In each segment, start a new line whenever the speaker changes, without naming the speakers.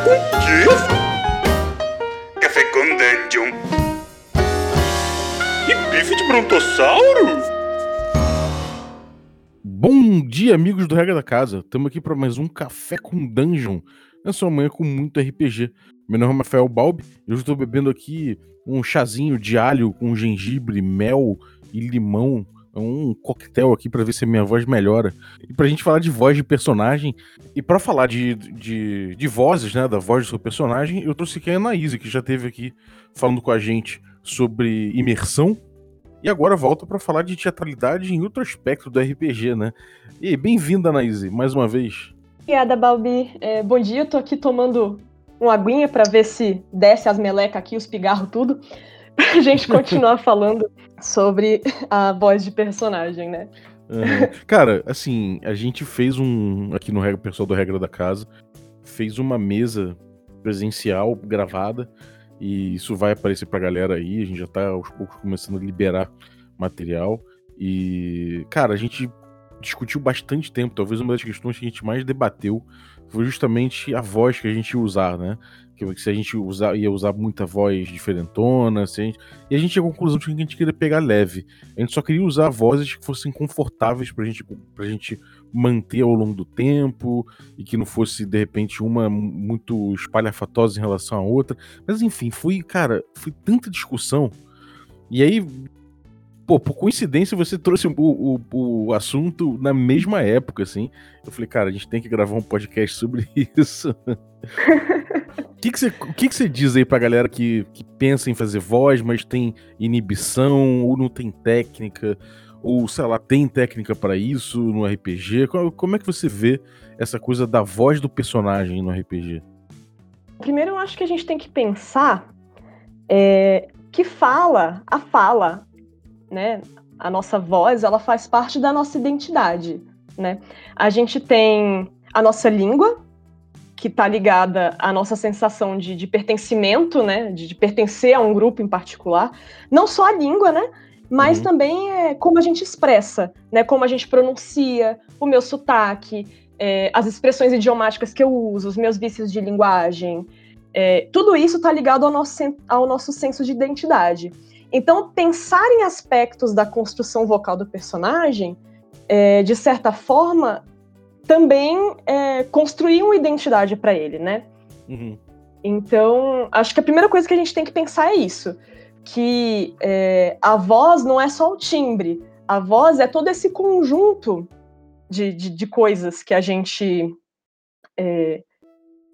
com quê? Café com Dungeon. E bife de brontossauro?
Bom dia, amigos do Regra da Casa. Estamos aqui para mais um Café com Dungeon. Nessa manhã com muito RPG. Meu nome é Rafael Balbi eu estou bebendo aqui um chazinho de alho com gengibre, mel e limão um coquetel aqui para ver se a minha voz melhora. E pra gente falar de voz de personagem, e para falar de, de, de, vozes, né, da voz do seu personagem, eu trouxe aqui a Anaíse, que já teve aqui falando com a gente sobre imersão, e agora volta para falar de teatralidade em outro aspecto do RPG, né? E bem-vinda, Anaíse, mais uma vez.
Obrigada, Balbi. É, bom dia, eu tô aqui tomando uma aguinha para ver se desce as melecas aqui, os pigarros, tudo pra gente continuar falando sobre a voz de personagem, né?
Uhum. Cara, assim, a gente fez um. Aqui no Pessoal do Regra da Casa, fez uma mesa presencial gravada. E isso vai aparecer pra galera aí. A gente já tá aos poucos começando a liberar material. E, cara, a gente discutiu bastante tempo. Talvez uma das questões que a gente mais debateu foi justamente a voz que a gente ia usar, né? Que se a gente usar, ia usar muita voz diferentona, se gente, e a gente chegou à conclusão de que a gente queria pegar leve. A gente só queria usar vozes que fossem confortáveis pra gente, pra gente manter ao longo do tempo e que não fosse, de repente, uma muito espalhafatosa em relação à outra. Mas enfim, foi, cara, foi tanta discussão. E aí, pô, por coincidência você trouxe o, o, o, assunto na mesma época, assim. Eu falei, cara, a gente tem que gravar um podcast sobre isso. O que, que, você, que, que você diz aí pra galera que, que pensa em fazer voz, mas tem inibição, ou não tem técnica, ou sei lá, tem técnica para isso no RPG? Como é que você vê essa coisa da voz do personagem no RPG?
Primeiro, eu acho que a gente tem que pensar é, que fala, a fala, né? A nossa voz, ela faz parte da nossa identidade, né? A gente tem a nossa língua, que está ligada à nossa sensação de, de pertencimento, né, de, de, pertencer a um grupo em particular, não só a língua, né, mas uhum. também é como a gente expressa, né, como a gente pronuncia, o meu sotaque, é, as expressões idiomáticas que eu uso, os meus vícios de linguagem, é, tudo isso está ligado ao nosso, ao nosso senso de identidade. Então, pensar em aspectos da construção vocal do personagem, é, de certa forma, também é, construir uma identidade para ele, né? Uhum. Então, acho que a primeira coisa que a gente tem que pensar é isso: que é, a voz não é só o timbre, a voz é todo esse conjunto de, de, de coisas que a gente é,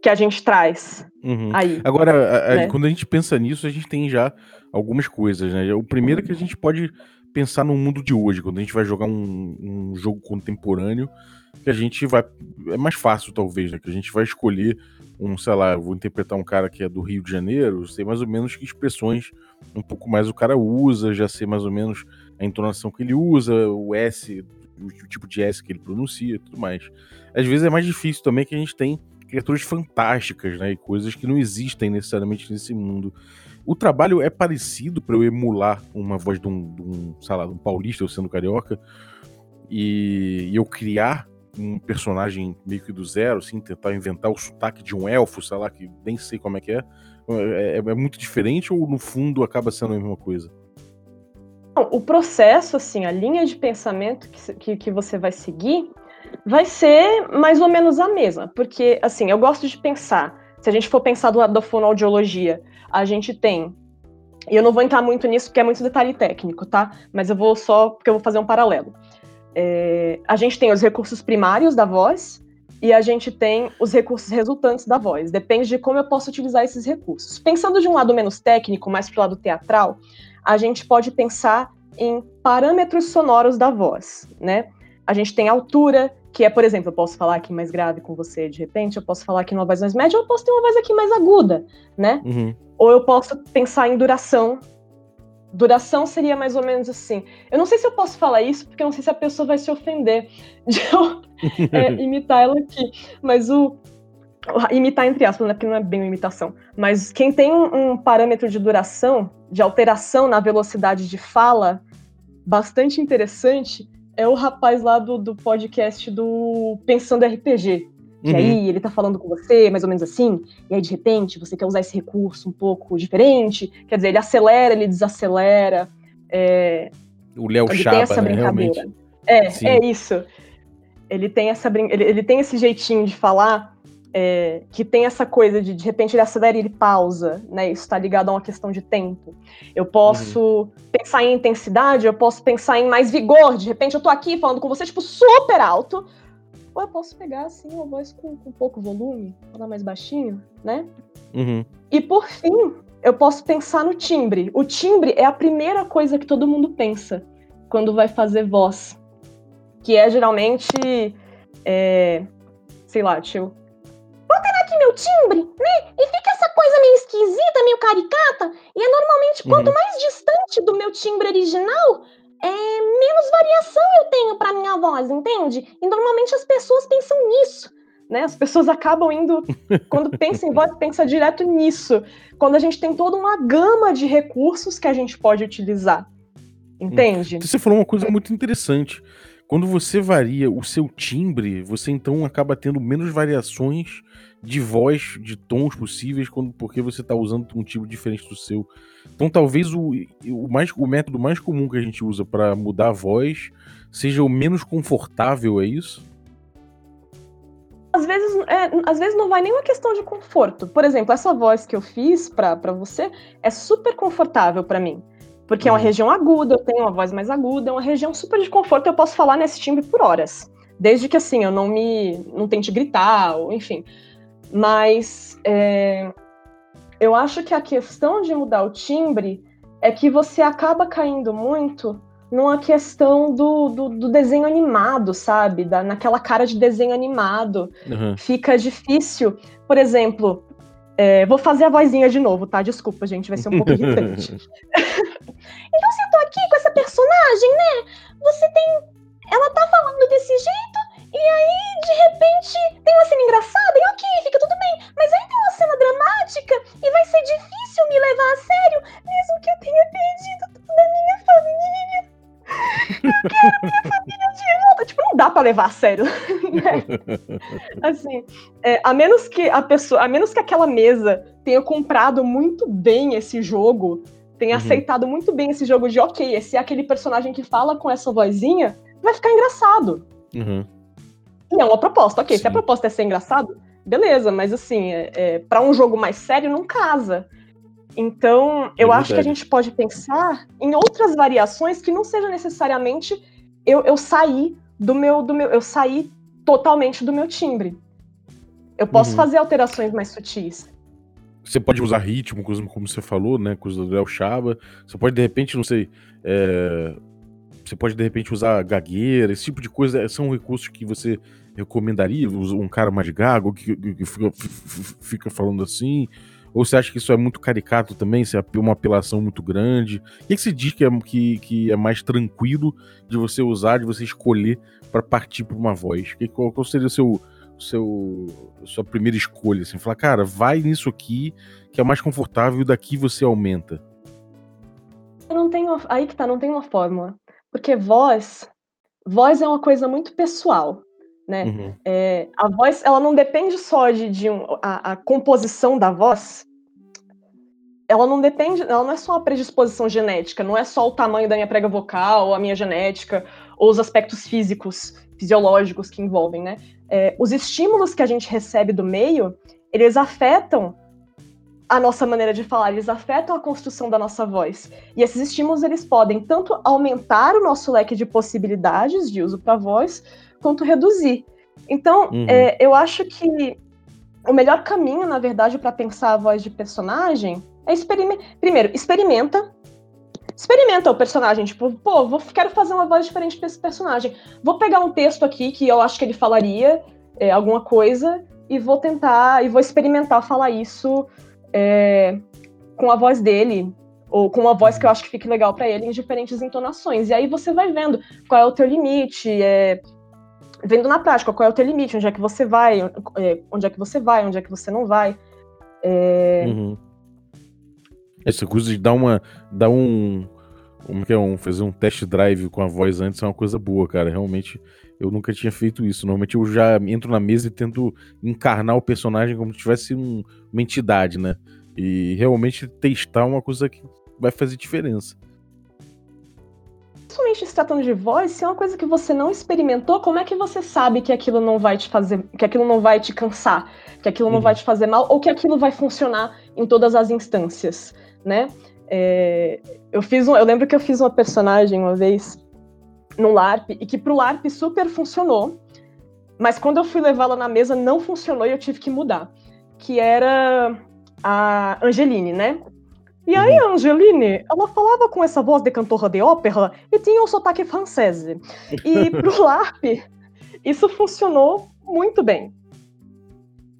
que a gente traz uhum. aí.
Agora, a, né? quando a gente pensa nisso, a gente tem já algumas coisas, né? O primeiro é que a gente pode pensar no mundo de hoje, quando a gente vai jogar um, um jogo contemporâneo, que a gente vai. É mais fácil, talvez, né? Que a gente vai escolher um, sei lá, eu vou interpretar um cara que é do Rio de Janeiro, sei mais ou menos que expressões um pouco mais o cara usa, já sei mais ou menos a entonação que ele usa, o S, o, o tipo de S que ele pronuncia e tudo mais. Às vezes é mais difícil também que a gente tem criaturas fantásticas, né? E coisas que não existem necessariamente nesse mundo. O trabalho é parecido para eu emular uma voz de um, de um, sei lá, de um paulista, eu sendo carioca, e, e eu criar um personagem meio que do zero, assim, tentar inventar o sotaque de um elfo, sei lá, que nem sei como é que é. É, é, é muito diferente ou no fundo acaba sendo a mesma coisa?
O processo, assim, a linha de pensamento que, que, que você vai seguir vai ser mais ou menos a mesma, porque, assim, eu gosto de pensar, se a gente for pensar do lado da fonoaudiologia, a gente tem e eu não vou entrar muito nisso porque é muito detalhe técnico, tá? Mas eu vou só porque eu vou fazer um paralelo. É, a gente tem os recursos primários da voz e a gente tem os recursos resultantes da voz. Depende de como eu posso utilizar esses recursos. Pensando de um lado menos técnico, mais para o lado teatral, a gente pode pensar em parâmetros sonoros da voz, né? A gente tem altura, que é, por exemplo, eu posso falar aqui mais grave com você de repente, eu posso falar aqui numa voz mais média, ou eu posso ter uma voz aqui mais aguda, né? Uhum. Ou eu posso pensar em duração, Duração seria mais ou menos assim. Eu não sei se eu posso falar isso, porque eu não sei se a pessoa vai se ofender de eu é, imitar ela aqui. Mas o. Imitar entre aspas, né? Porque não é bem uma imitação. Mas quem tem um, um parâmetro de duração, de alteração na velocidade de fala, bastante interessante, é o rapaz lá do, do podcast do Pensando RPG. Que
Uhum.
aí ele tá falando com você, mais ou menos assim, e aí de repente você quer usar esse recurso um pouco diferente. Quer dizer, ele acelera, ele desacelera. É,
O Léo
tem essa
né? Realmente.
É,
Sim.
é isso. Ele tem essa brin... ele, ele tem esse jeitinho de falar é, que tem essa coisa de de repente ele acelera e ele pausa, né? Isso está ligado a uma questão de tempo. Eu posso
Uhum.
pensar em intensidade, eu posso pensar em mais vigor. De repente eu tô aqui falando com você, tipo, super alto. Ou eu posso pegar assim uma voz com, com pouco volume, falar mais baixinho, né?
Uhum.
E por fim, eu posso pensar no timbre. O timbre é a primeira coisa que todo mundo pensa quando vai fazer voz. Que é geralmente. é, sei lá, deixa meu timbre, né? E fica essa coisa meio esquisita, meio caricata. E é normalmente quanto
Uhum.
mais distante do meu timbre original, é, menos variação eu tenho pra minha voz, entende? E normalmente as pessoas pensam nisso. Né? As pessoas acabam indo, quando pensa em voz, pensa direto nisso. Quando a gente tem toda uma gama de recursos que a gente pode utilizar. Entende?
Você falou uma coisa muito interessante. Quando você varia o seu timbre, você então acaba tendo menos variações de voz, de tons possíveis, quando, porque você está usando um timbre diferente do seu. Então talvez o, o, mais, o método mais comum que a gente usa para mudar a voz seja o menos confortável, é isso?
Às vezes, é, às vezes não vai nem uma questão de conforto. Por exemplo, essa voz que eu fiz pra pra você é super confortável pra mim. Porque é uma
Uhum.
região aguda, eu tenho uma voz mais aguda, é uma região super de conforto, eu posso falar nesse timbre por horas. Desde que assim, eu não me. não tente gritar, ou enfim. Mas é, eu acho que a questão de mudar o timbre é que você acaba caindo muito numa questão do, do, do desenho animado, sabe? Da, naquela cara de desenho animado
Uhum.
fica difícil. Por exemplo, é, vou fazer a vozinha de novo, tá? Desculpa, gente, vai ser um pouco irritante. levar a sério. né? Assim, é, a menos que a pessoa, a menos que aquela mesa tenha comprado muito bem esse jogo, tenha
Uhum.
aceitado muito bem esse jogo de ok, esse é aquele personagem que fala com essa vozinha, vai ficar engraçado.
Uhum.
E é uma proposta, ok. Se a
Sim.
proposta é ser engraçado, beleza, mas assim, é, é, para um jogo mais sério, não casa. Então, eu
É
acho que a gente pode pensar em outras variações que não seja necessariamente eu, eu sair do meu, do meu. Eu sair totalmente do meu timbre. Eu posso
Uhum.
fazer alterações mais sutis.
Você pode usar ritmo, como você falou, né? Coisa do Léo Chaba. Você pode, de repente, não sei. é, Você pode, de repente, usar gagueira, esse tipo de coisa. é, São recursos que você recomendaria? Um cara mais gago que, fica, fica falando assim? Ou você acha que isso é muito caricato também? Se é uma apelação muito grande? O que, que você diz que é, que, que é mais tranquilo de você usar, de você escolher para partir para uma voz? Que, qual, qual seria o seu, seu sua primeira escolha? Assim, falar, cara, vai nisso aqui que é mais confortável e daqui você aumenta.
Eu não tenho. Aí que tá, não tem uma fórmula. Porque voz. Voz é uma coisa muito pessoal. Né?
Uhum.
É, a voz, ela não depende só de, de um, a, a composição da voz. Ela não depende, ela não é só a predisposição genética, não é só o tamanho da minha prega vocal, a minha genética, ou os aspectos físicos, fisiológicos que envolvem, né? É, os estímulos que a gente recebe do meio, eles afetam a nossa maneira de falar, eles afetam a construção da nossa voz. E esses estímulos, eles podem tanto aumentar o nosso leque de possibilidades de uso para voz, quanto reduzir. Então,
Uhum.
é, eu acho que o melhor caminho, na verdade, para pensar a voz de personagem é. Primeiro, experimenta. Experimenta o personagem, tipo, pô, vou, quero fazer uma voz diferente para esse personagem. Vou pegar um texto aqui que eu acho que ele falaria é, alguma coisa e vou tentar e vou experimentar falar isso é, com a voz dele ou com uma voz que eu acho que fique legal para ele em diferentes entonações. E aí você vai vendo qual é o teu limite, é, vendo na prática qual é o teu limite, onde é que você vai, é, onde é que você vai, onde é que você não vai. É,
Uhum. Essa coisa de dar uma. dar um. Como que é um, fazer um test drive com a voz antes é uma coisa boa, cara. Realmente, eu nunca tinha feito isso. Normalmente eu já entro na mesa e tento encarnar o personagem como se tivesse um, uma entidade, né? E realmente testar é uma coisa que vai fazer diferença.
Principalmente se tratando de voz, se é uma coisa que você não experimentou, como é que você sabe que aquilo não vai te fazer, que aquilo não vai te cansar, que aquilo não
Uhum.
vai te fazer mal, ou que aquilo vai funcionar em todas as instâncias, né? É, eu fiz um, eu lembro que eu fiz uma personagem uma vez no LARP e que pro LARP super funcionou, mas quando eu fui levá-la na mesa não funcionou e eu tive que mudar, que era a Angeline, né? E aí, a Angeline, ela falava com essa voz de cantora de ópera e tinha um sotaque francês. E pro LARP, isso funcionou muito bem.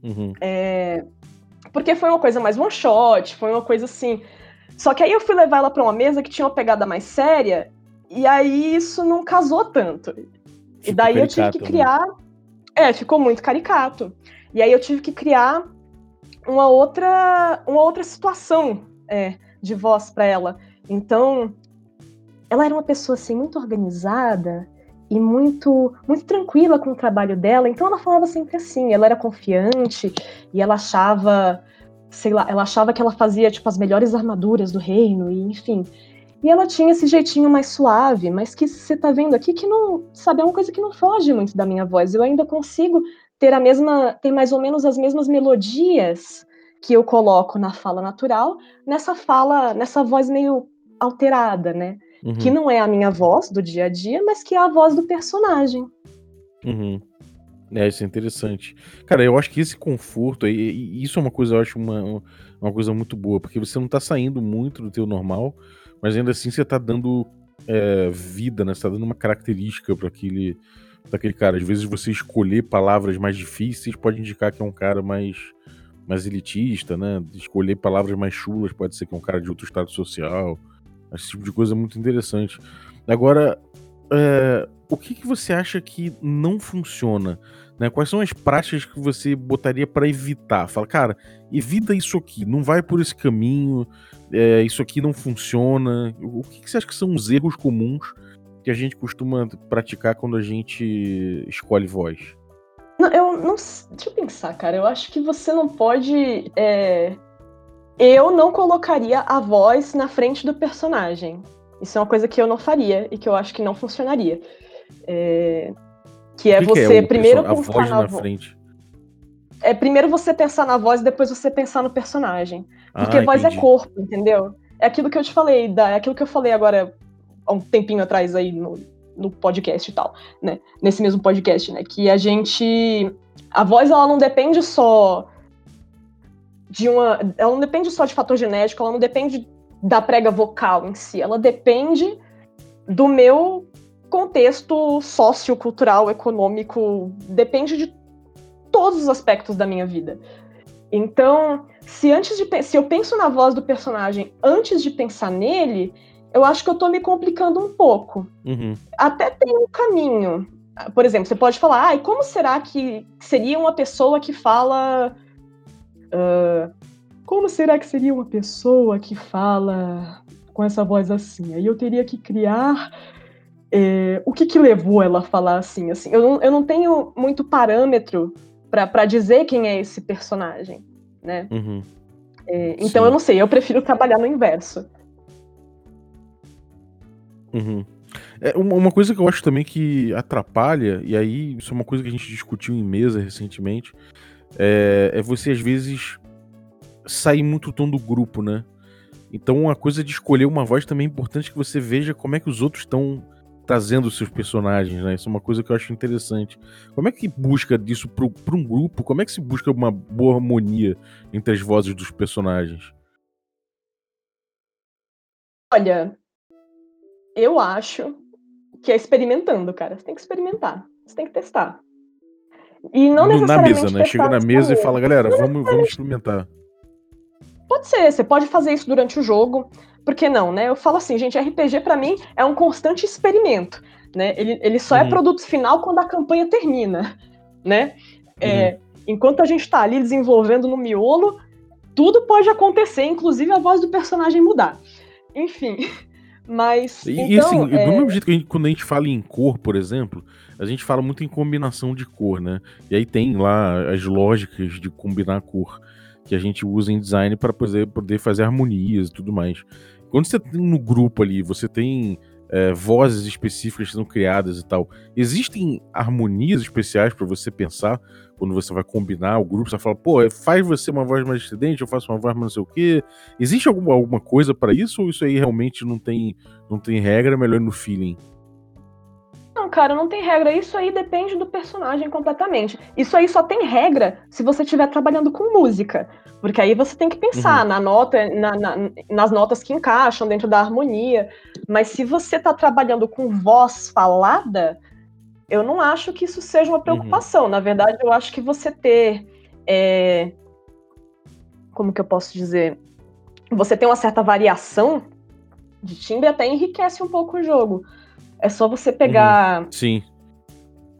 Uhum.
É, porque foi uma coisa mais one shot, foi uma coisa assim. Só que aí eu fui levar ela pra uma mesa que tinha uma pegada mais séria, e aí isso não casou tanto. E
Ficou
daí eu tive que
caricato, né?
criar. É, ficou muito caricato. E aí eu tive que criar uma outra, uma outra situação é, de voz para ela. Então, ela era uma pessoa assim muito organizada e muito muito tranquila com o trabalho dela. Então ela falava sempre assim, ela era confiante e ela achava, sei lá, ela achava que ela fazia tipo as melhores armaduras do reino e enfim. E ela tinha esse jeitinho mais suave, mas que você tá vendo aqui que não, sabe, é uma coisa que não foge muito da minha voz. Eu ainda consigo ter a mesma, ter mais ou menos as mesmas melodias que eu coloco na fala natural, nessa fala, nessa voz meio alterada, né?
Uhum.
Que não é a minha voz do dia a dia, mas que é a voz do personagem.
Uhum. É, isso é interessante. Cara, eu acho que esse conforto, e isso é uma coisa, eu acho uma, uma coisa muito boa, porque você não tá saindo muito do teu normal, mas ainda assim você tá dando é, vida, né? Você tá dando uma característica para aquele, pra aquele cara. Às vezes você escolher palavras mais difíceis pode indicar que é um cara mais, mais elitista, né? Escolher palavras mais chulas pode ser que é um cara de outro estado social. Esse tipo de coisa é muito interessante. Agora, é, o que, que você acha que não funciona? Né? Quais são as práticas que você botaria para evitar? Fala, cara, evita isso aqui, não vai por esse caminho, é, isso aqui não funciona. O que, que você acha que são os erros comuns que a gente costuma praticar quando a gente escolhe voz?
Não, eu não. Deixa eu pensar, cara. Eu acho que você não pode. é, Eu não colocaria a voz na frente do personagem. Isso é uma coisa que eu não faria e que eu acho que não funcionaria. É, Que é
que que
você
o
primeiro
perso- a
pensar
voz
na
na
vo-
frente.
É primeiro você pensar na voz e depois você pensar no personagem. Porque
Ah,
voz
entendi.
é corpo, entendeu? É aquilo que eu te falei, da, é aquilo que eu falei agora há um tempinho atrás aí no, no podcast e tal, né? Nesse mesmo podcast, né? Que a gente. A voz, ela não depende só de uma. Ela não depende só de fator genético, ela não depende da prega vocal em si, ela depende do meu contexto sociocultural, econômico, depende de todos os aspectos da minha vida. Então, se antes de se eu penso na voz do personagem antes de pensar nele, eu acho que eu tô me complicando um pouco.
Uhum.
Até tem um caminho. Por exemplo, você pode falar, ah, e como será que seria uma pessoa que fala. ah, como será que seria uma pessoa que fala com essa voz assim? Aí eu teria que criar. eh, o que, que levou ela a falar assim? assim? Eu, não, eu não tenho muito parâmetro para dizer quem é esse personagem, né?
Uhum.
É, então
Sim.
eu não sei, eu prefiro trabalhar no inverso.
Uhum. É, uma, coisa que eu acho também que atrapalha, e aí isso é uma coisa que a gente discutiu em mesa recentemente, é, é você às vezes sair muito tom do grupo, né? Então a coisa de escolher uma voz também é importante que você veja como é que os outros estão trazendo os seus personagens, né? Isso é uma coisa que eu acho interessante. Como é que busca disso para um grupo? Como é que se busca uma boa harmonia entre as vozes dos personagens?
Olha, eu acho que é experimentando, cara. Você tem que experimentar. Você tem que testar. E não
No- na
necessariamente
mesa, né? Chega na
nessa
mesa e fala, galera, vamos, vamos experimentar.
Pode ser, você pode fazer isso durante o jogo. Por que não, né? Eu falo assim, gente, RPG pra mim é um constante experimento, né? Ele, ele só é
Uhum.
produto final quando a campanha termina, né?
Uhum.
É, enquanto a gente tá ali desenvolvendo no miolo, tudo pode acontecer, inclusive a voz do personagem mudar. Enfim, Mas.
E,
então,
e assim,
é...
do mesmo jeito que a gente, quando a gente fala em cor, por exemplo, a gente fala muito em combinação de cor, né? E aí tem lá as lógicas de combinar cor que a gente usa em design para poder, poder fazer harmonias e tudo mais. Quando você tem no grupo ali, você tem é, vozes específicas sendo criadas e tal. Existem harmonias especiais para você pensar quando você vai combinar o grupo? Você fala, pô, faz você uma voz mais estridente, eu faço uma voz mais não sei o quê. Existe alguma, alguma coisa para isso ou isso aí realmente não tem, não tem regra, é melhor no feeling?
Não, cara, não tem regra. Isso aí depende do personagem completamente. Isso aí só tem regra se você estiver trabalhando com música. Porque aí você tem que pensar uhum. na nota, na, na, nas notas que encaixam dentro da harmonia. Mas se você está trabalhando com voz falada, eu não acho que isso seja uma preocupação. Uhum. Na verdade, eu acho que você ter. É... Como que eu posso dizer? Você ter uma certa variação de timbre até enriquece um pouco o jogo. É só você pegar.
Uhum. Sim.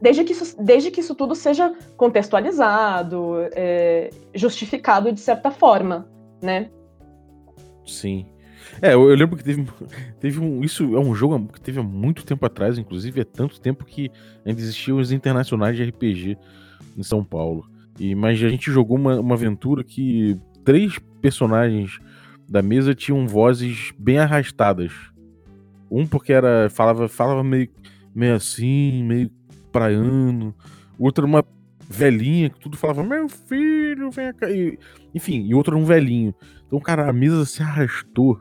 Desde que, isso, desde que isso tudo seja contextualizado, é, justificado de certa forma, né?
Sim. É, eu, eu, lembro que teve, teve um. Isso é um jogo que teve há muito tempo atrás, inclusive, é tanto tempo que ainda existiam os internacionais de RPG em São Paulo. E, mas a gente jogou uma, uma aventura que três personagens da mesa tinham vozes bem arrastadas. Um porque era. falava, falava meio, meio assim, meio praiano. Outro uma velhinha que tudo falava, meu filho, vem cá. Enfim, e outro era um velhinho. Então, cara, a mesa se arrastou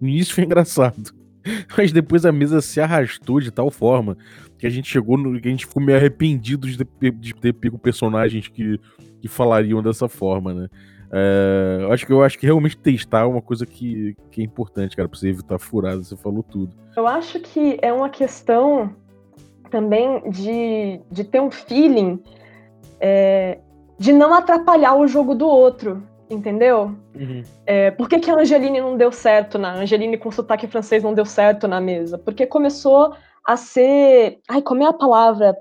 no início foi engraçado. Mas depois a mesa se arrastou de tal forma que a gente chegou no. que a gente ficou meio arrependido de ter, de ter pego personagens que, que falariam dessa forma, né? É, acho que eu acho que realmente testar é uma coisa que, que é importante, cara, pra você evitar furada, você falou tudo.
Eu acho que é uma questão também de, de ter um feeling é, de não atrapalhar o jogo do outro entendeu? Uhum. É, por que, que a Angeline não deu certo na Angeline com sotaque francês não deu certo na mesa? Porque começou a ser. Ai, como é a palavra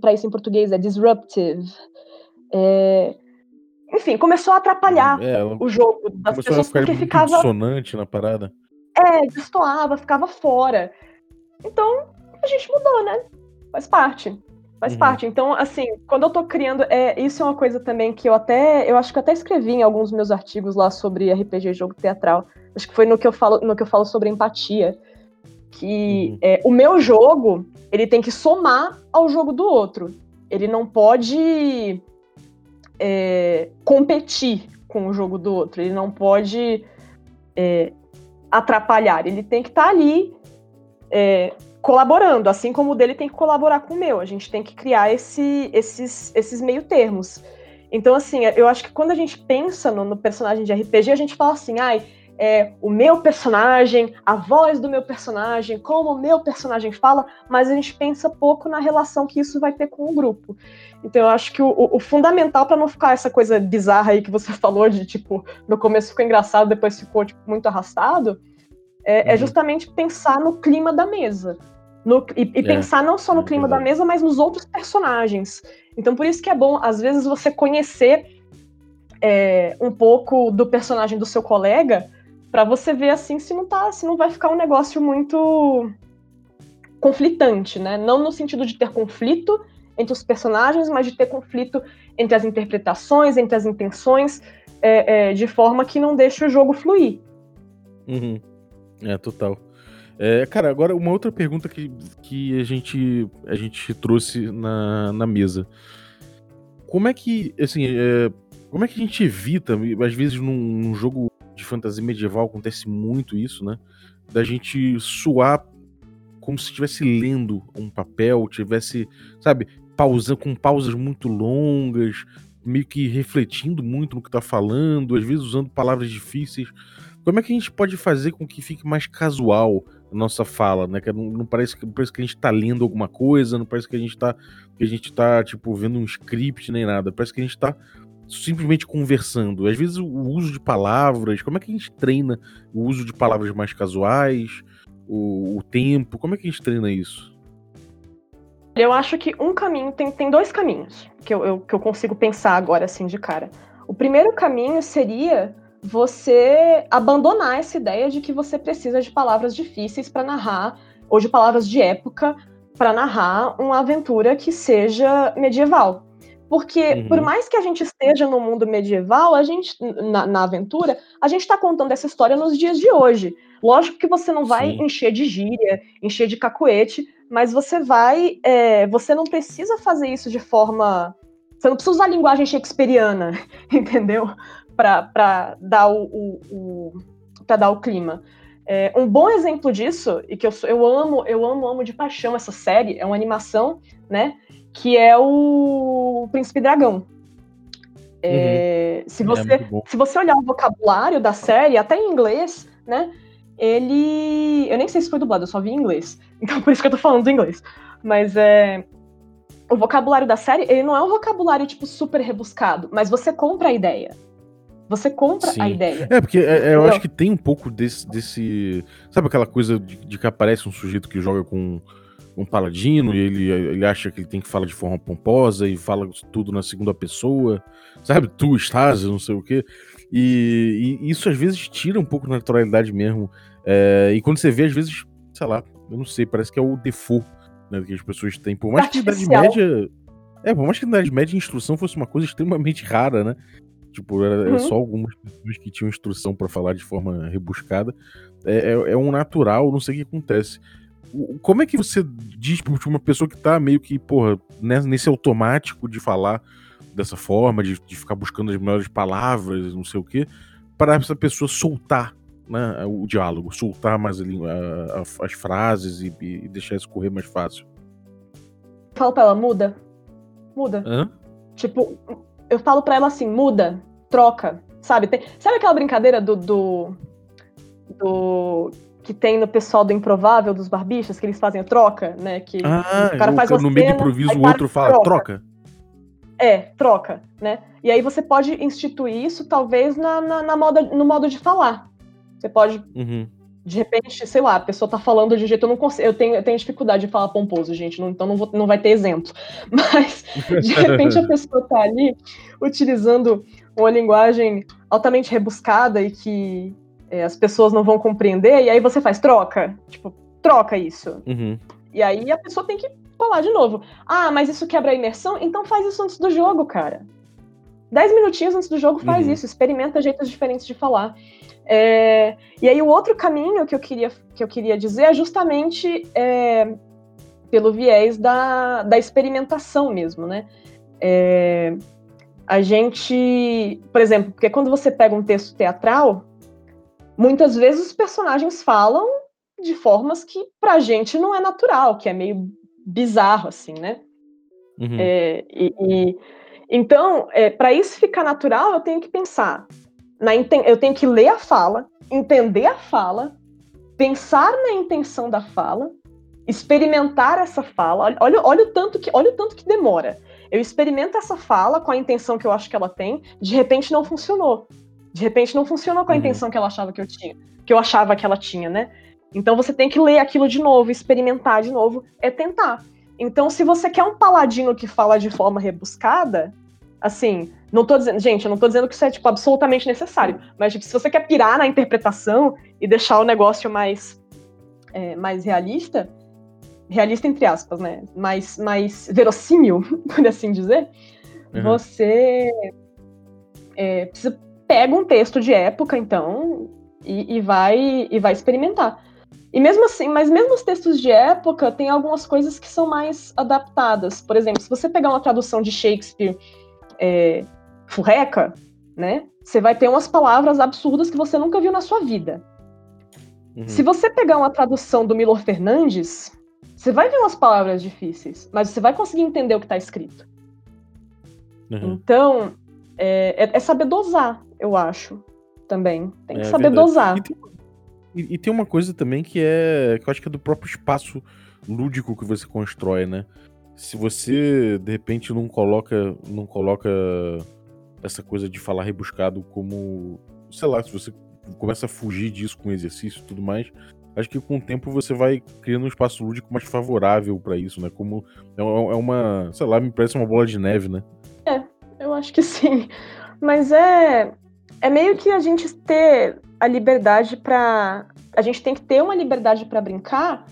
para isso em português? É disruptive. É... Enfim, começou a atrapalhar é, o jogo das pessoas porque ficava.
dissonante na parada.
É, destoava, ficava fora. Então, a gente mudou, né? Faz parte faz uhum. parte. Então, assim, quando eu tô criando, é, isso é uma coisa também que eu até, eu acho que eu até escrevi em alguns meus artigos lá sobre RPG jogo teatral. Acho que foi no que eu falo, no que eu falo sobre empatia, que uhum. é, o meu jogo, ele tem que somar ao jogo do outro. Ele não pode é, competir com o jogo do outro. Ele não pode é, atrapalhar. Ele tem que estar tá ali é, colaborando, assim como o dele tem que colaborar com o meu. A gente tem que criar esse, esses, esses meio termos. Então, assim, eu acho que quando a gente pensa no, no personagem de RPG, a gente fala assim, ai, é, o meu personagem, a voz do meu personagem, como o meu personagem fala, mas a gente pensa pouco na relação que isso vai ter com o grupo. Então eu acho que o, o, fundamental para não ficar essa coisa bizarra aí que você falou de tipo, no começo ficou engraçado, depois ficou tipo, muito arrastado, é, é uhum. é justamente pensar no clima da mesa. No, e, e é, pensar não só no é clima da mesa, mas nos outros personagens. Então, por isso que é bom, às vezes, você conhecer é, um pouco do personagem do seu colega, para você ver assim se não tá, se não vai ficar um negócio muito conflitante, né? Não no sentido de ter conflito entre os personagens, mas de ter conflito entre as interpretações, entre as intenções, é, é, de forma que não deixe o jogo fluir.
Uhum. É, total. É, cara, agora uma outra pergunta que, que a, gente, a gente trouxe na, na mesa. Como é que, assim, é, como é que a gente evita, às vezes num, num, jogo de fantasia medieval acontece muito isso, né? Da gente suar como se estivesse lendo um papel, tivesse, sabe, pausando com pausas muito longas, meio que refletindo muito no que tá falando, às vezes usando palavras difíceis. Como é que a gente pode fazer com que fique mais casual nossa fala, né? Que não, não parece, não parece que a gente tá lendo alguma coisa, não parece que a gente tá, que a gente tá, tipo, vendo um script nem nada. Parece que a gente tá simplesmente conversando. Às vezes o uso de palavras, como é que a gente treina o uso de palavras mais casuais, o, o tempo, como é que a gente treina isso?
Eu acho que um caminho, tem, tem dois caminhos que eu, eu, que eu consigo pensar agora assim de cara. O primeiro caminho seria você abandonar essa ideia de que você precisa de palavras difíceis para narrar, ou de palavras de época para narrar uma aventura que seja medieval. Porque, uhum. por mais que a gente esteja no mundo medieval, a gente, na, na aventura, a gente está contando essa história nos dias de hoje. Lógico que você não vai Sim. encher de gíria, encher de cacuete, mas você vai. É, você não precisa fazer isso de forma. Você não precisa usar a linguagem shakespeariana, entendeu? Para dar o, o, o para dar o clima. É, um bom exemplo disso, e que eu, eu amo, eu amo, amo de paixão essa série, é uma animação, né? Que é o Príncipe Dragão. É, uhum. se, você, é se você olhar o vocabulário da série, até em inglês, né? Ele. Eu nem sei se foi dublado, eu só vi em inglês. Então por isso que eu tô falando em inglês. Mas é. O vocabulário da série, ele não é um vocabulário, tipo, super rebuscado, mas você compra a ideia. Você compra Sim. a ideia.
É, porque é, é, eu acho que tem um pouco desse. desse sabe aquela coisa de, de, que aparece um sujeito que joga com um paladino e ele, ele acha que ele tem que falar de forma pomposa e fala tudo na segunda pessoa, sabe? Tu estás, não sei o quê. E, e, isso às vezes tira um pouco da naturalidade mesmo. É, e quando você vê, às vezes, sei lá, eu não sei, parece que é o default né, que as pessoas têm. Por mais que a Idade Média. É, por mais que na Idade Média a instrução fosse uma coisa extremamente rara, né? Tipo, era, uhum. só algumas pessoas que tinham instrução para falar de forma rebuscada. É, é, é, um natural, não sei o que acontece. Como é que você diz para uma pessoa que tá meio que, porra, nesse automático de falar dessa forma, de, de ficar buscando as melhores palavras, não sei o que, para essa pessoa soltar né, o diálogo, soltar mais a, a, as frases e, e, deixar isso correr mais fácil?
Fala pra ela, muda. Muda. Hã? Tipo, eu falo pra ela assim, muda, troca, sabe? Tem, sabe aquela brincadeira do, do, do, que tem no pessoal do Improvável, dos barbichos, que eles fazem a troca, né? Que
ah, o cara faz uma no meio do improviso o outro fala, troca. troca.
É, troca, né? E aí você pode instituir isso, talvez, na, na, na moda, no modo de falar. Você pode uhum de repente, sei lá, a pessoa tá falando de jeito, eu não consigo, eu tenho, eu tenho dificuldade de falar pomposo, gente, não, então não, vou, não vai ter exemplo. Mas, de repente, a pessoa tá ali utilizando uma linguagem altamente rebuscada e que é, as pessoas não vão compreender, e aí você faz troca, tipo, troca isso. Uhum. E aí a pessoa tem que falar de novo. Ah, mas isso quebra a imersão? Então faz isso antes do jogo, cara. Dez minutinhos antes do jogo faz uhum. isso, experimenta jeitos diferentes de falar. É, e aí o outro caminho que eu queria, que eu queria dizer é justamente é, pelo viés da, da experimentação mesmo, né? É, a gente, por exemplo, porque quando você pega um texto teatral, muitas vezes os personagens falam de formas que pra gente não é natural, que é meio bizarro, assim, né? Uhum. É, e, e, então, é, para isso ficar natural, eu tenho que pensar na, eu tenho que ler a fala, entender a fala, pensar na intenção da fala, experimentar essa fala. Olha, olha, o tanto que, olha o tanto que demora. Eu experimento essa fala com a intenção que eu acho que ela tem, de repente não funcionou. De repente não funcionou com a uhum. intenção que ela achava que eu tinha, que eu achava que ela tinha, né? Então você tem que ler aquilo de novo, experimentar de novo, é tentar. Então, se você quer um paladino que fala de forma rebuscada, assim, não tô dizendo, gente, eu não tô dizendo que isso é, tipo, absolutamente necessário, mas, tipo, se você quer pirar na interpretação e deixar o negócio mais, é, mais realista, realista entre aspas, né, mais, mais verossímil, por assim dizer, uhum. você é, precisa, pega um texto de época, então, e, e, vai, e vai experimentar. E mesmo assim, mas mesmo os textos de época, tem algumas coisas que são mais adaptadas. Por exemplo, se você pegar uma tradução de Shakespeare é, furreca, né? Você vai ter umas palavras absurdas que você nunca viu na sua vida. Uhum. Se você pegar uma tradução do Milor Fernandes, você vai ver umas palavras difíceis, mas você vai conseguir entender o que está escrito. Uhum. Então, é, é, é, saber dosar, eu acho, também. Tem que é, saber verdade. dosar.
E tem, e, e tem, uma coisa também que é. que eu acho que é do próprio espaço lúdico que você constrói, né? Se você de repente não coloca não coloca essa coisa de falar rebuscado como, sei lá, se você começa a fugir disso com exercício e tudo mais, acho que com o tempo você vai criando um espaço lúdico mais favorável para isso, né? Como é, é uma, sei lá, me parece uma bola de neve, né?
É, eu acho que sim. Mas é é meio que a gente ter a liberdade para a gente tem que ter uma liberdade para brincar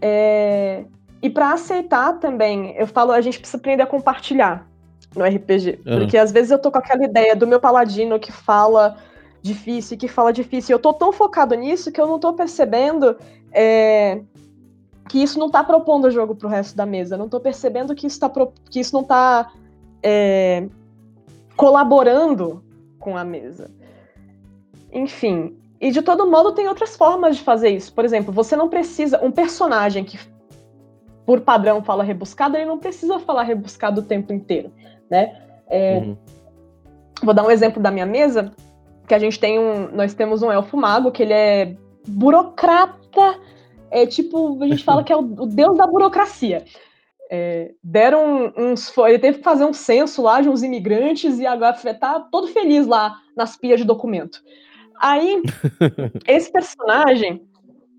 é, e para aceitar também. Eu falo, a gente precisa aprender a compartilhar no RPG, uhum. porque às vezes eu tô com aquela ideia do meu paladino que fala difícil, que fala difícil. E eu tô tão focado nisso que eu não tô percebendo é, que isso não tá propondo o jogo pro resto da mesa. Eu não tô percebendo que isso, tá pro, que isso não tá é, colaborando com a mesa. Enfim. E de todo modo tem outras formas de fazer isso. Por exemplo, você não precisa. Um personagem que, por padrão, fala rebuscado, ele não precisa falar rebuscado o tempo inteiro. Né? É, uhum. Vou dar um exemplo da minha mesa que a gente tem um. Nós temos um elfo mago que ele é burocrata. É tipo, a gente fala que é o, o deus da burocracia. É, deram uns. Ele teve que fazer um censo lá de uns imigrantes e agora tá todo feliz lá nas pias de documento. Aí, esse personagem,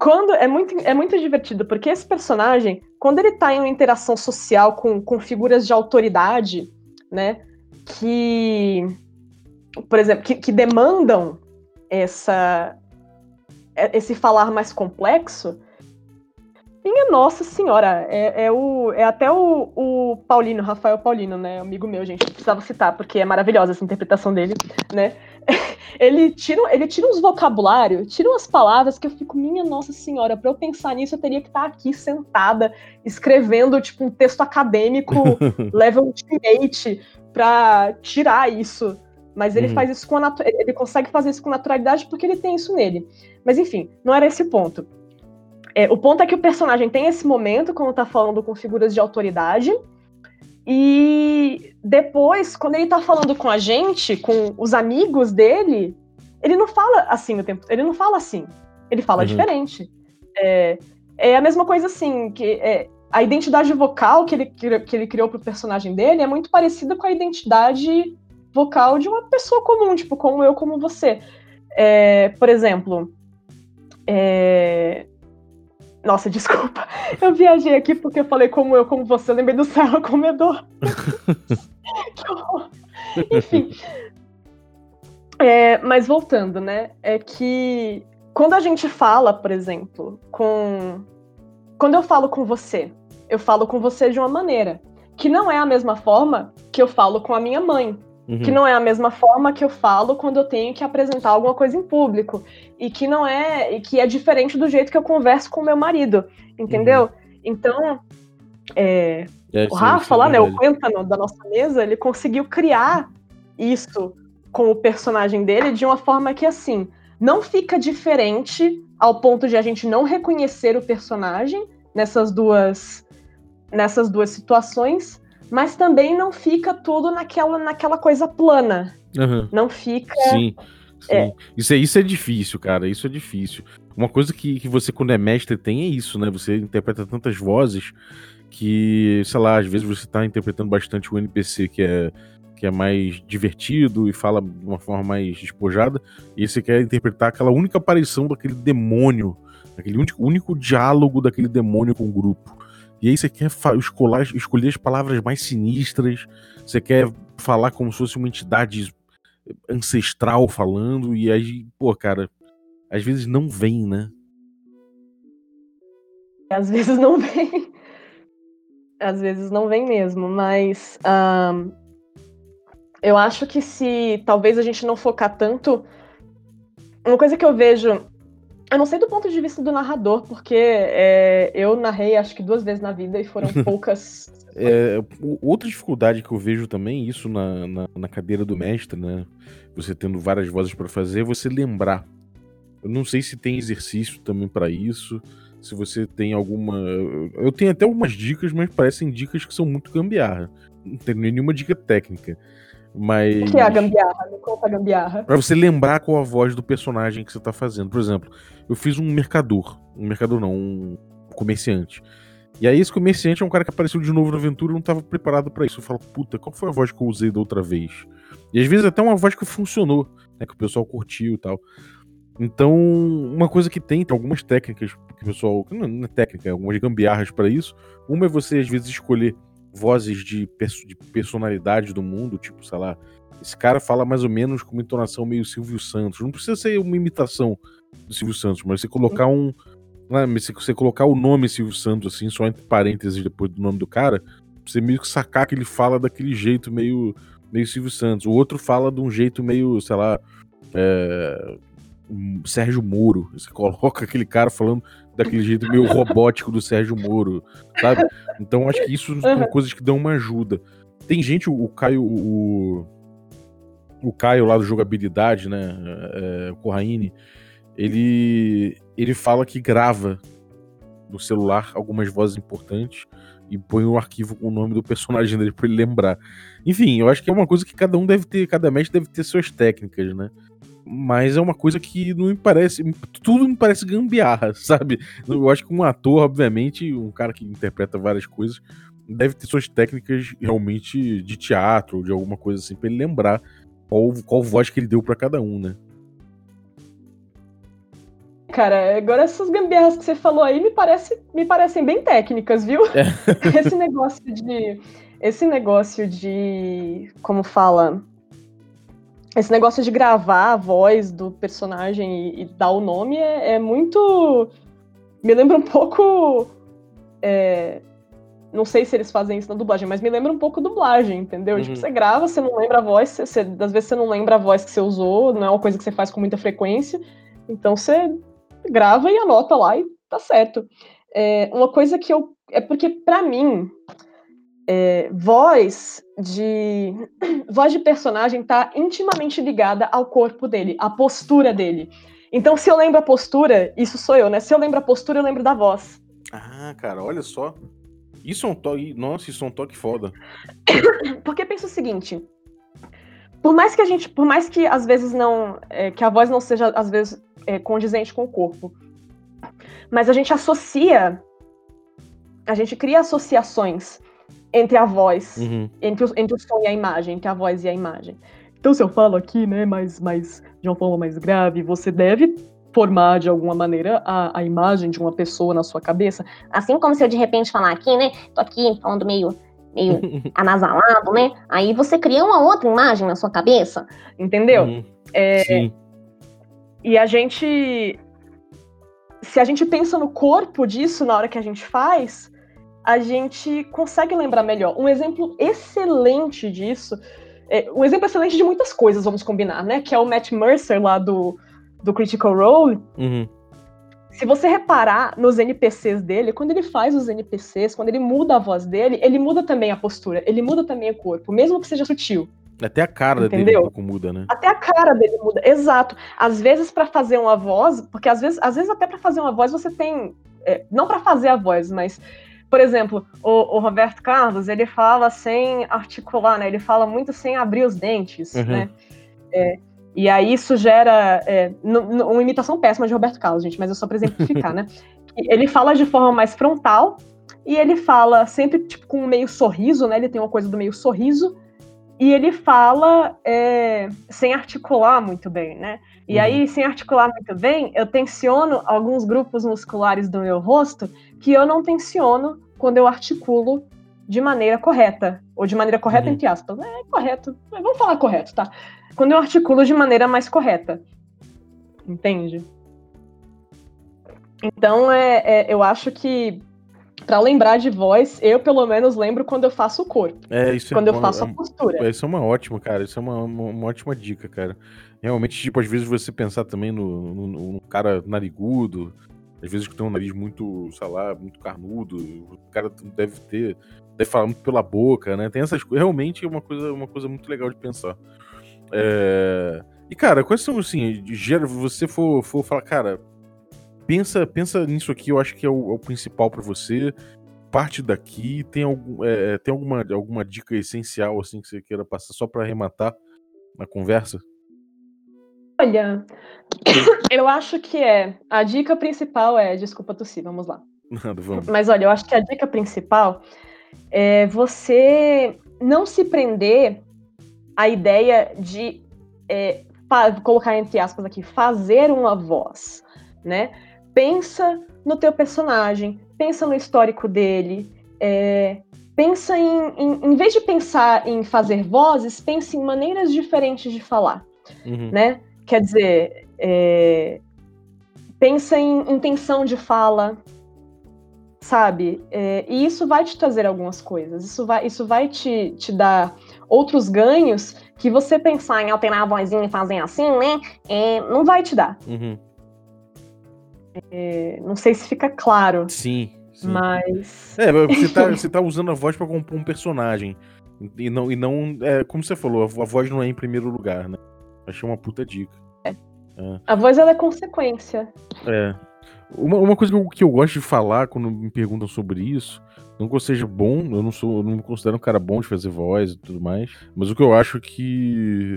quando. É muito, é muito divertido, porque esse personagem, quando ele tá em uma interação social com, com figuras de autoridade, né? Que por exemplo, que, que demandam essa, é, esse falar mais complexo, minha nossa senhora, é, é, o, é até o, o Paulino, Rafael Paulino, né? Amigo meu, gente, precisava citar, porque é maravilhosa essa interpretação dele, né? Ele tira, ele tira uns vocabulários, tira umas palavras que eu fico, minha nossa senhora, para eu pensar nisso, eu teria que estar aqui sentada, escrevendo, tipo, um texto acadêmico, level ultimate, para tirar isso mas ele uhum. faz isso com a ele consegue fazer isso com naturalidade porque ele tem isso nele. Mas enfim, não era esse o ponto. É, o ponto é que o personagem tem esse momento quando tá falando com figuras de autoridade. E depois, quando ele tá falando com a gente, com os amigos dele, ele não fala assim o tempo. Ele não fala assim. Ele fala uhum. diferente. É, é a mesma coisa assim, que é, a identidade vocal que ele, que ele criou pro personagem dele é muito parecida com a identidade vocal de uma pessoa comum, tipo, como eu, como você. É, por exemplo, é... Nossa, desculpa. Eu viajei aqui porque eu falei como eu, como você. Eu lembrei do Serra Comedor. que horror. Enfim. É, mas voltando, né? É que quando a gente fala, por exemplo, com. Quando eu falo com você, eu falo com você de uma maneira que não é a mesma forma que eu falo com a minha mãe, Uhum. Que não é a mesma forma que eu falo quando eu tenho que apresentar alguma coisa em público. E que não é. E que é diferente do jeito que eu converso com meu marido. Entendeu? Uhum. Então, é, é, o Rafa lá, né, o Quentano da nossa mesa, ele conseguiu criar isso com o personagem dele de uma forma que, assim, não fica diferente ao ponto de a gente não reconhecer o personagem nessas duas nessas duas situações, mas também não fica tudo naquela, naquela coisa plana. Uhum. Não fica.
Sim. sim. É. Isso, é, isso é difícil, cara. Isso é difícil. Uma coisa que, que você, quando é mestre, tem é isso, né? Você interpreta tantas vozes que, sei lá, às vezes você tá interpretando bastante o NPC que é, que é mais divertido e fala de uma forma mais despojada, e você quer interpretar aquela única aparição daquele demônio, aquele único, único diálogo daquele demônio com o grupo. E aí você quer escolar, escolher as palavras mais sinistras, você quer falar como se fosse uma entidade ancestral falando, e aí, pô, cara, às vezes não vem, né?
Às vezes não vem. Às vezes não vem mesmo, mas um, eu acho que se talvez a gente não focar tanto. Uma coisa que eu vejo eu não sei do ponto de vista do narrador, porque é, eu narrei acho que duas vezes na vida e foram poucas.
É, outra dificuldade que eu vejo também, isso na, na, na cadeira do mestre, né? Você tendo várias vozes para fazer, é você lembrar. Eu não sei se tem exercício também para isso, se você tem alguma. Eu tenho até algumas dicas, mas parecem dicas que são muito gambiarra. Não tem nenhuma dica técnica. Mas.
O que é a gambiarra? Me conta a gambiarra.
Pra você lembrar qual a voz do personagem que você tá fazendo. Por exemplo, eu fiz um mercador. Um mercador não, um comerciante. E aí esse comerciante é um cara que apareceu de novo na aventura e não tava preparado para isso. Eu falo, puta, qual foi a voz que eu usei da outra vez? E às vezes até uma voz que funcionou, né? Que o pessoal curtiu e tal. Então, uma coisa que tem, tem algumas técnicas que o pessoal. Não é técnica, é algumas gambiarras para isso. Uma é você, às vezes, escolher vozes de, de personalidade do mundo, tipo, sei lá, esse cara fala mais ou menos com uma entonação meio Silvio Santos. Não precisa ser uma imitação do Silvio Santos, mas você colocar um. né, Se você colocar o nome Silvio Santos, assim, só entre parênteses depois do nome do cara, você meio que sacar que ele fala daquele jeito meio, meio Silvio Santos. O outro fala de um jeito meio, sei lá. É, Sérgio Moro. Você coloca aquele cara falando daquele jeito meio robótico do Sérgio Moro, sabe? Então acho que isso são coisas que dão uma ajuda. Tem gente, o Caio, o, o Caio lá do jogabilidade, né? É, o Corraine, ele, ele fala que grava no celular algumas vozes importantes e põe um arquivo com o nome do personagem dele pra ele lembrar. Enfim, eu acho que é uma coisa que cada um deve ter, cada mestre deve ter suas técnicas, né? Mas é uma coisa que não me parece. Tudo me parece gambiarra, sabe? Eu acho que um ator, obviamente, um cara que interpreta várias coisas, deve ter suas técnicas realmente de teatro, ou de alguma coisa assim, pra ele lembrar qual, qual voz que ele deu pra cada um, né?
Cara, agora essas gambiarras que você falou aí me, parece, me parecem bem técnicas, viu? Esse negócio de. Esse negócio de. Como fala? Esse negócio de gravar a voz do personagem e, e dar o nome é, é muito. Me lembra um pouco. é, não sei se eles fazem isso na dublagem, mas me lembra um pouco dublagem, entendeu?
Uhum.
Tipo, você grava, você não lembra a voz, você, você- às vezes você não lembra a voz que você usou, não é uma coisa que você faz com muita frequência. Então você grava e anota lá e tá certo. É, uma coisa que eu. É porque, pra mim, é, voz de. voz de personagem tá intimamente ligada ao corpo dele, à postura dele. Então, se eu lembro a postura, isso sou eu, né? Se eu lembro a postura, eu lembro da voz.
Ah, cara, olha só. Isso é um toque. Nossa, isso é um toque foda.
Porque pensa o seguinte. Por mais que a gente, por mais que às vezes não, é, que a voz não seja às vezes é, condizente com o corpo, mas a gente associa, a gente cria associações entre a voz,
Uhum.
entre, o, entre o som e a imagem, entre a voz e a imagem. Então se eu falo aqui, né, mais, mais de uma forma mais grave, você deve formar de alguma maneira a, a imagem de uma pessoa na sua cabeça,
Assim como se eu de repente falar aqui, né? Tô aqui falando meio, meio anasalado, né? Aí você cria uma outra imagem na sua cabeça.
entendeu?
Uhum.
É,
Sim.
E a gente. Se a gente pensa no corpo disso na hora que a gente faz, a gente consegue lembrar melhor. Um exemplo excelente disso. é, um exemplo excelente de muitas coisas, vamos combinar, né? Que é o Matt Mercer lá do, do Critical Role.
Uhum.
Se você reparar nos NPCs dele, quando ele faz os NPCs, quando ele muda a voz dele, ele muda também a postura, ele muda também o corpo, mesmo que seja sutil.
Até a cara dele
Entendeu?
um pouco muda, né?
Até a cara dele muda. Exato. Às vezes, pra fazer uma voz, porque às vezes, às vezes até pra fazer uma voz você tem. é, não pra fazer a voz, mas. Por exemplo, o, o Roberto Carlos, ele fala sem articular, né? Ele fala muito sem abrir os dentes,
Uhum.
né? É, e aí isso gera. É, uma imitação péssima de Roberto Carlos, gente, mas é só pra exemplificar, né? Ele fala de forma mais frontal e ele fala sempre tipo, com um meio sorriso, né? Ele tem uma coisa do meio sorriso. E ele fala é, sem articular muito bem, né? E
Uhum.
aí, sem articular muito bem, eu tensiono alguns grupos musculares do meu rosto que eu não tensiono quando eu articulo de maneira correta. Ou de maneira correta,
Uhum.
entre aspas. É correto. Vamos falar correto, tá? Quando eu articulo de maneira mais correta. Entende? Então, é, é, eu acho que, para lembrar de voz, eu pelo menos lembro quando eu faço o corpo.
É, isso
Quando
é
eu faço
é-
a postura.
Isso é uma ótima, cara. Isso é uma, uma, uma ótima dica, cara. Realmente, tipo, às vezes você pensar também no, no, no cara narigudo, às vezes que tem um nariz muito, sei lá, muito carnudo, o cara deve ter, deve falar muito pela boca, né? Tem essas coisas. Realmente é uma coisa, uma coisa muito legal de pensar. É, E, cara, quais são, assim, de gera- você for, for falar, cara, pensa, pensa nisso aqui, eu acho que é o, é o principal pra você. Parte daqui, tem, algum, é, tem alguma, alguma dica essencial, assim, que você queira passar só pra arrematar na conversa?
Olha, eu acho que é. A dica principal é. Desculpa tossir, vamos lá.
Nada, vamos.
Mas olha, eu acho que a dica principal é você não se prender à ideia de é, colocar entre aspas aqui, fazer uma voz, né? Pensa no teu personagem, pensa no histórico dele, é, pensa em, em, em vez de pensar em fazer vozes, pense em maneiras diferentes de falar,
Uhum.
né? Quer dizer, é, pensa em intenção de fala, sabe? É, e isso vai te trazer algumas coisas. Isso vai, isso vai te, te dar outros ganhos que você pensar em alterar a vozinha e fazer assim, né? é, não vai te dar.
Uhum.
É, não sei se fica claro,
Sim. sim.
mas.
É, você tá, você tá usando a voz pra compor um personagem. E não, e não é, como você falou, a vo- a voz não é em primeiro lugar, né? Achei uma puta dica.
A voz ela é consequência.
É. Uma, uma coisa que eu, que eu gosto de falar quando me perguntam sobre isso, não que eu seja bom, eu não sou, eu não me considero um cara bom de fazer voz e tudo mais, mas o que eu acho que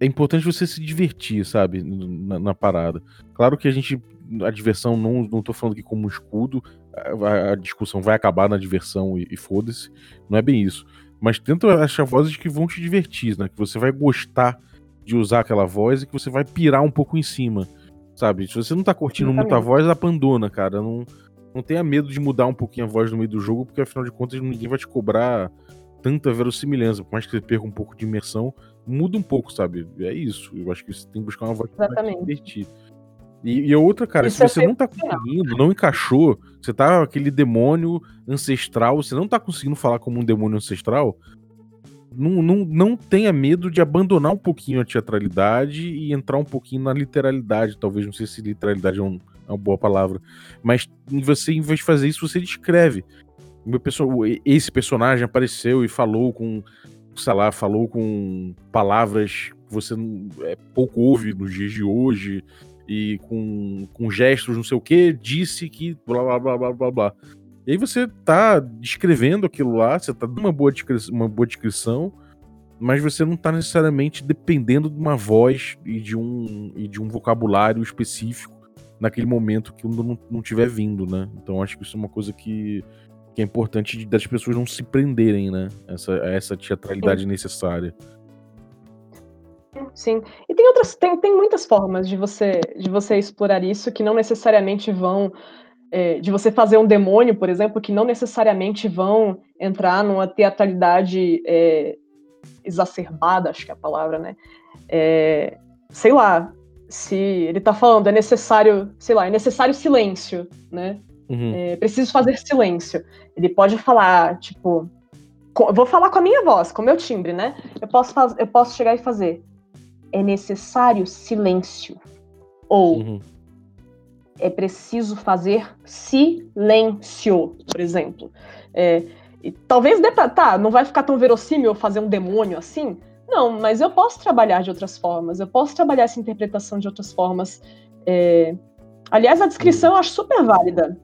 é importante você se divertir, sabe, na, na parada. Claro que a gente, a diversão, não, não tô falando aqui como um escudo, a, a discussão vai acabar na diversão e, e foda-se, não é bem isso. Mas tenta achar vozes que vão te divertir, né, que você vai gostar de usar aquela voz e que você vai pirar um pouco em cima. Sabe? Se você não tá curtindo muito a voz, abandona, cara. Não, não tenha medo de mudar um pouquinho a voz no meio do jogo, porque afinal de contas ninguém vai te cobrar tanta verossimilhança. Por mais que você perca um pouco de imersão, muda um pouco, sabe? É isso. Eu acho que você tem que buscar uma voz que vai te divertir. E, e a outra, cara,
Isso
se
é
você não tá conseguindo, não encaixou, você tá aquele demônio ancestral, você não tá conseguindo falar como um demônio ancestral, não, não, não tenha medo de abandonar um pouquinho a teatralidade e entrar um pouquinho na literalidade. Talvez, não sei se literalidade é, um- é uma boa palavra. Mas você, em vez de fazer isso, você descreve. Esse personagem apareceu e falou com, sei lá, falou com palavras que você é, pouco ouve nos dias de hoje e com, com gestos, não sei o que, disse que blá blá blá blá blá blá. E aí você tá descrevendo aquilo lá, você tá dando uma boa, uma boa descrição, mas você não tá necessariamente dependendo de uma voz e de um, e de um vocabulário específico naquele momento que não, não tiver vindo, né? Então acho que isso é uma coisa que, que é importante das pessoas não se prenderem, né? Essa, essa teatralidade necessária.
Sim. E tem outras, tem, tem muitas formas de você de você explorar isso que não necessariamente vão é, de você fazer um demônio, por exemplo, que não necessariamente vão entrar numa teatralidade é, exacerbada, acho que é a palavra, né? É, sei lá, se ele tá falando é necessário, sei lá, é necessário silêncio, né?
Uhum.
É, preciso fazer silêncio. Ele pode falar, tipo, co- eu vou falar com a minha voz, com o meu timbre, né? Eu posso, faz, eu posso chegar e fazer. É necessário silêncio. Ou
Uhum.
é preciso fazer silêncio, por exemplo. É, e talvez dê pra, tá, não vai ficar tão verossímil fazer um demônio assim. Não, mas eu posso trabalhar de outras formas. Eu posso trabalhar essa interpretação de outras formas. É, aliás, a descrição eu acho super válida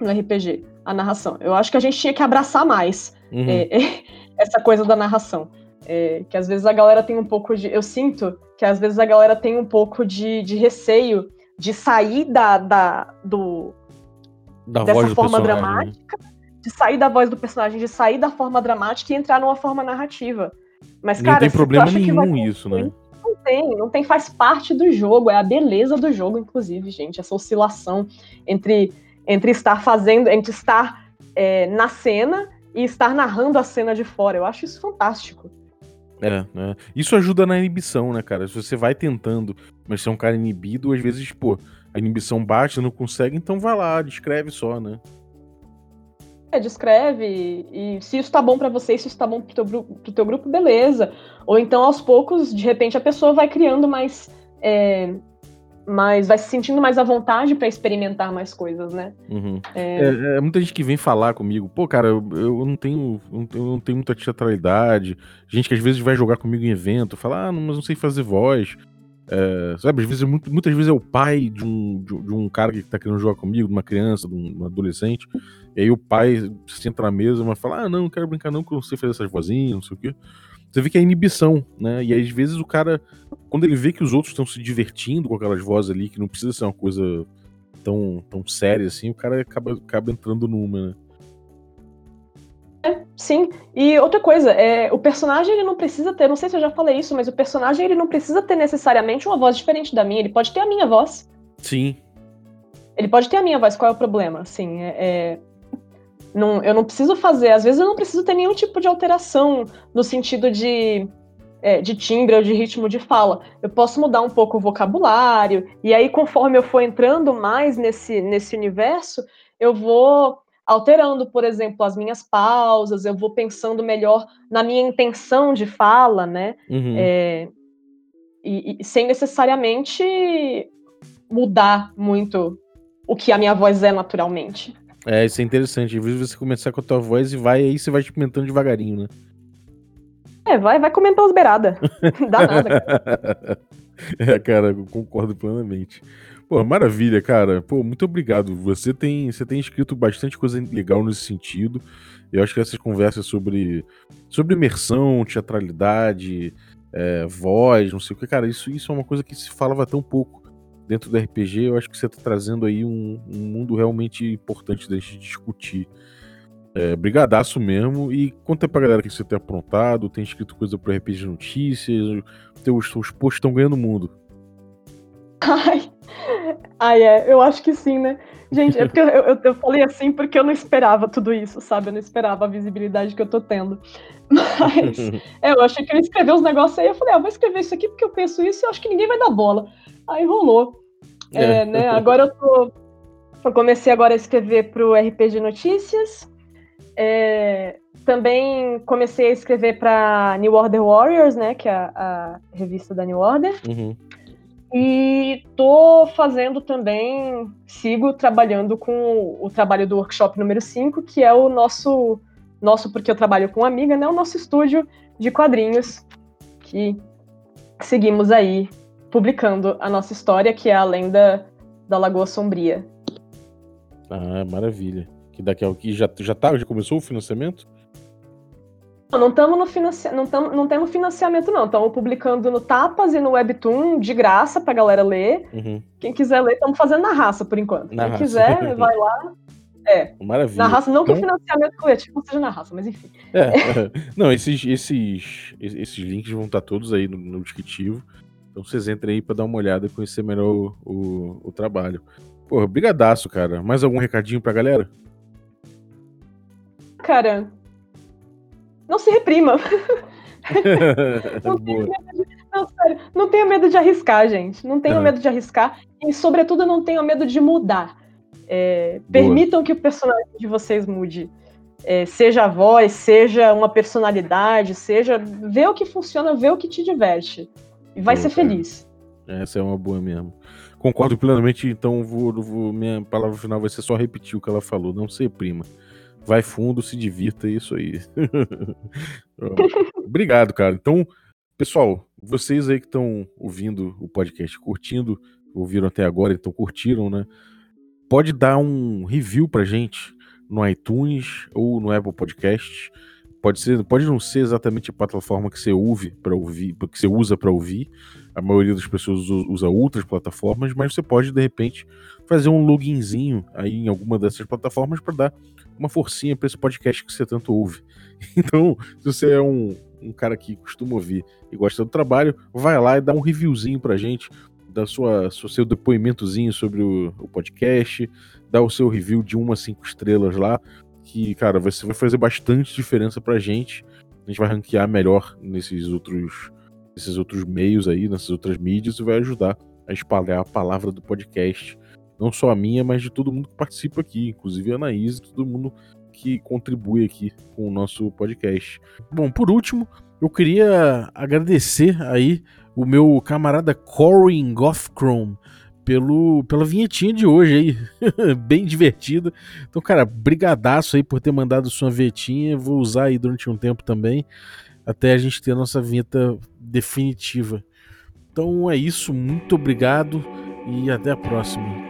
no RPG, a narração. Eu acho que a gente tinha que abraçar mais
Uhum.
é, essa coisa da narração. É, que às vezes a galera tem um pouco de. Eu sinto que às vezes a galera tem um pouco de, de receio de sair da, da, do,
Da
dessa
voz do
forma
né?
dramática, de sair da voz do personagem, de sair da forma dramática e entrar numa forma narrativa. Mas,
Não
cara,
tem
se tu
problema
acha que vai
nenhum isso, né?
não tem, não tem, faz parte do jogo, é a beleza do jogo, inclusive, gente, essa oscilação entre, entre estar fazendo, entre estar é, na cena e estar narrando a cena de fora. Eu acho isso fantástico.
É, é. Isso ajuda na inibição, né, cara? Se você vai tentando, mas você é um cara inibido, às vezes, pô, a inibição você não consegue, então vai lá, descreve só, né?
É, descreve, e, e se isso tá bom pra você, se isso tá bom pro teu, pro teu grupo, beleza. Ou então, aos poucos, de repente, a pessoa vai criando mais. é, mais vai se sentindo mais à vontade pra experimentar mais coisas, né?
Uhum.
É,
É, é muita gente que vem falar comigo, pô, cara, eu, eu não tenho. Eu não tenho- eu não tenho muita teatralidade. Gente que às vezes vai jogar comigo em evento, fala, ah, não, mas não sei fazer voz. É, sabe, às vezes, é muito- muitas vezes é o pai de um, de, um- de um cara que tá querendo jogar comigo, de uma criança, de um, de um adolescente. E aí o pai senta na mesa, mas fala, ah, não, não quero brincar não, porque eu não sei fazer essas vozinhas, não sei o quê. Você vê que é inibição, né? E às vezes o cara, quando ele vê que os outros estão se divertindo com aquelas vozes ali, que não precisa ser uma coisa tão, tão séria assim, o cara acaba, acaba entrando numa, né?
Sim, e outra coisa, é, o personagem ele não precisa ter, não sei se eu já falei isso, mas o personagem ele não precisa ter necessariamente uma voz diferente da minha, ele pode ter a minha voz.
Sim.
Ele pode ter a minha voz, qual é o problema? Assim, é, é- Não, eu não preciso fazer, às vezes eu não preciso ter nenhum tipo de alteração no sentido de, é, de timbre ou de ritmo de fala. Eu posso mudar um pouco o vocabulário, e aí, conforme eu for entrando mais nesse, nesse universo, eu vou alterando, por exemplo, as minhas pausas, eu vou pensando melhor na minha intenção de fala, né?
Uhum.
É, e, e sem necessariamente mudar muito o que a minha voz é naturalmente.
É, isso é interessante. Às vezes você começar com a tua voz e vai, aí você vai experimentando devagarinho, né?
É, vai, vai comentando as beiradas. Dá nada, cara.
É, cara, eu concordo plenamente. Pô, maravilha, cara. Pô, muito obrigado. Você tem, você tem escrito bastante coisa legal nesse sentido. Eu acho que essas conversas sobre, sobre imersão, teatralidade, é, voz, não sei o que, cara, isso, isso é uma coisa que se falava tão pouco dentro do RPG. Eu acho que você está trazendo aí um, um, mundo realmente importante da gente discutir. É, brigadaço mesmo. E conta pra galera que você tem aprontado, tem escrito coisa pro RPG Notícias, teus, teus posts estão ganhando mundo.
Ai, ai, é, eu acho que sim, né? Gente, é porque eu, eu, eu, falei assim porque eu não esperava tudo isso, sabe? Eu não esperava a visibilidade que eu tô tendo. Mas é, eu achei que eu ia escrever uns negócios aí, eu falei, ah, vou escrever isso aqui porque eu penso isso e eu acho que ninguém vai dar bola. Aí rolou. É, é. Né? Agora eu tô. Eu comecei agora a escrever pro RPG Notícias. É, também comecei a escrever para New Order Warriors, né? Que é a, a revista da New Order.
Uhum.
E tô fazendo também, sigo trabalhando com o, o trabalho do workshop número 5, que é o nosso, nosso, porque eu trabalho com uma amiga, né? O nosso estúdio de quadrinhos, que seguimos aí publicando a nossa história, que é a lenda da Lagoa Sombria.
Ah, maravilha. Que daqui a que já já tá, já começou o financiamento?
Não estamos no financia... não, tamo, não temos financiamento, não. Estamos publicando no Tapas e no Webtoon de graça pra galera ler.
Uhum.
Quem quiser ler, estamos fazendo na raça por enquanto.
Na
Quem
raça.
quiser, vai lá. É.
Maravilha.
Na raça, não que o
Então-
financiamento coletivo seja na raça, mas enfim.
É, não, esses, esses, esses links vão estar todos aí no, no descritivo. Então vocês entrem aí pra dar uma olhada e conhecer melhor o, o, o trabalho. Porra, brigadaço, cara. Mais algum recadinho pra galera?
Cara, não se reprima. Não tenha de, não, sério, não tenha medo de arriscar, gente. Não tenha medo de arriscar. E, sobretudo, não tenham medo de mudar. É, permitam que o personagem de vocês mude. É, seja a voz, seja uma personalidade, seja. Vê o que funciona, vê o que te diverte. E vai ser
cara.
feliz.
Essa é uma boa mesmo. Concordo plenamente, então vou, vou- minha palavra final vai ser só repetir o que ela falou. Não se reprima. Vai fundo, se divirta, é isso aí. Obrigado, cara. Então, pessoal, vocês aí que estão ouvindo o podcast, curtindo, ouviram até agora, então curtiram, né? Pode dar um review pra gente no iTunes ou no Apple Podcast. Pode ser, pode não ser exatamente a plataforma que você ouve para ouvir, que você usa para ouvir. A maioria das pessoas usa outras plataformas, mas você pode de repente fazer um loginzinho aí em alguma dessas plataformas para dar uma forcinha para esse podcast que você tanto ouve. Então, se você é um, um cara que costuma ouvir e gosta do trabalho, vai lá e dá um reviewzinho pra gente, dá sua, seu seu depoimentozinho sobre o, o podcast, dá o seu review de uma a cinco estrelas lá, que, cara, vai, vai fazer bastante diferença pra gente. A gente vai ranquear melhor nesses outros, nesses outros meios aí, nessas outras mídias, e vai ajudar a espalhar a palavra do podcast. Não só a minha, mas de todo mundo que participa aqui, inclusive a Anaís e todo mundo que contribui aqui com o nosso podcast. Bom, por último, eu queria agradecer aí o meu camarada Corin Gothchrome pelo, pela vinhetinha de hoje aí, bem divertida. Então, cara, brigadaço aí por ter mandado sua vinhetinha, vou usar aí durante um tempo também, até a gente ter a nossa vinheta definitiva. Então é isso, muito obrigado e até a próxima.